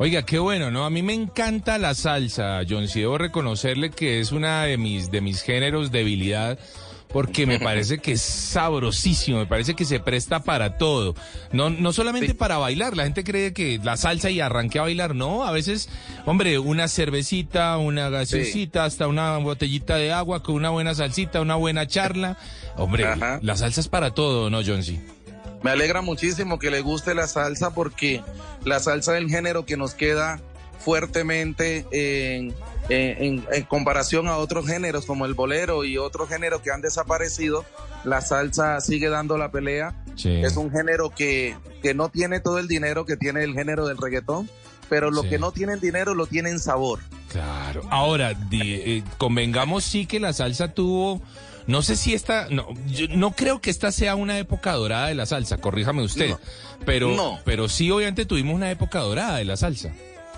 Oiga, qué bueno, ¿no? A mí me encanta la salsa, John. Si debo reconocerle que es una de mis, de mis géneros debilidad porque me parece que es sabrosísimo, me parece que se presta para todo. No, no solamente para bailar, la gente cree que la salsa y arranque a bailar, no, a veces, hombre, una cervecita, una gaseosita, hasta una botellita de agua con una buena salsita, una buena charla. Hombre, la salsa es para todo, ¿no, John? Sí. Me alegra muchísimo que le guste la salsa porque la salsa del género que nos queda fuertemente en, en, comparación a otros géneros como el bolero y otros géneros que han desaparecido, la salsa sigue dando la pelea. Es un género que, que no tiene todo el dinero que tiene el género del reggaetón, pero lo que no tienen dinero lo tienen sabor. Claro. Ahora, eh, convengamos sí que la salsa tuvo no sé si esta, no, yo no creo que esta sea una época dorada de la salsa, corríjame usted, pero, pero sí obviamente tuvimos una época dorada de la salsa.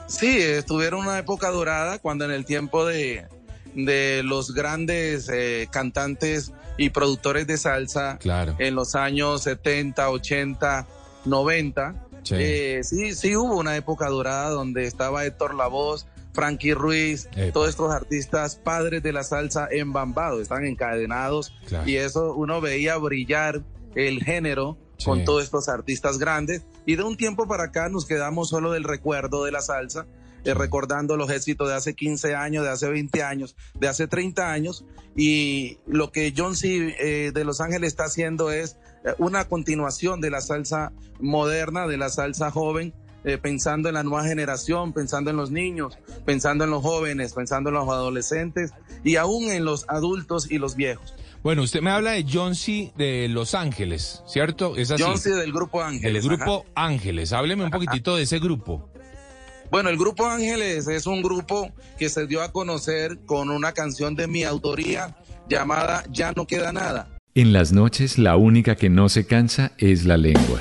Sí, estuvieron una época dorada cuando en el tiempo de, de los grandes eh, cantantes y productores de salsa, claro. en los años 70, 80, 90, sí. sí, sí hubo una época dorada donde estaba Héctor Lavoz, Frankie Ruiz, todos estos artistas padres de la salsa embambados, están encadenados. Y eso uno veía brillar el género con todos estos artistas grandes. Y de un tiempo para acá nos quedamos solo del recuerdo de la salsa, eh, recordando los éxitos de hace 15 años, de hace 20 años, de hace 30 años. Y lo que John C. Eh, de Los Ángeles está haciendo es eh, una continuación de la salsa moderna, de la salsa joven eh, pensando en la nueva generación, pensando en los niños, pensando en los jóvenes, pensando en los adolescentes y aún en los adultos y los viejos. Bueno, usted me habla de John C. de Los Ángeles, ¿cierto? Es así. John C. del Grupo Ángeles. El Grupo Ángeles. Hábleme un poquitito de ese grupo. Bueno, el Grupo Ángeles es un grupo que se dio a conocer con una canción de mi autoría llamada Ya no queda nada. En las noches la única que no se cansa es la lengua.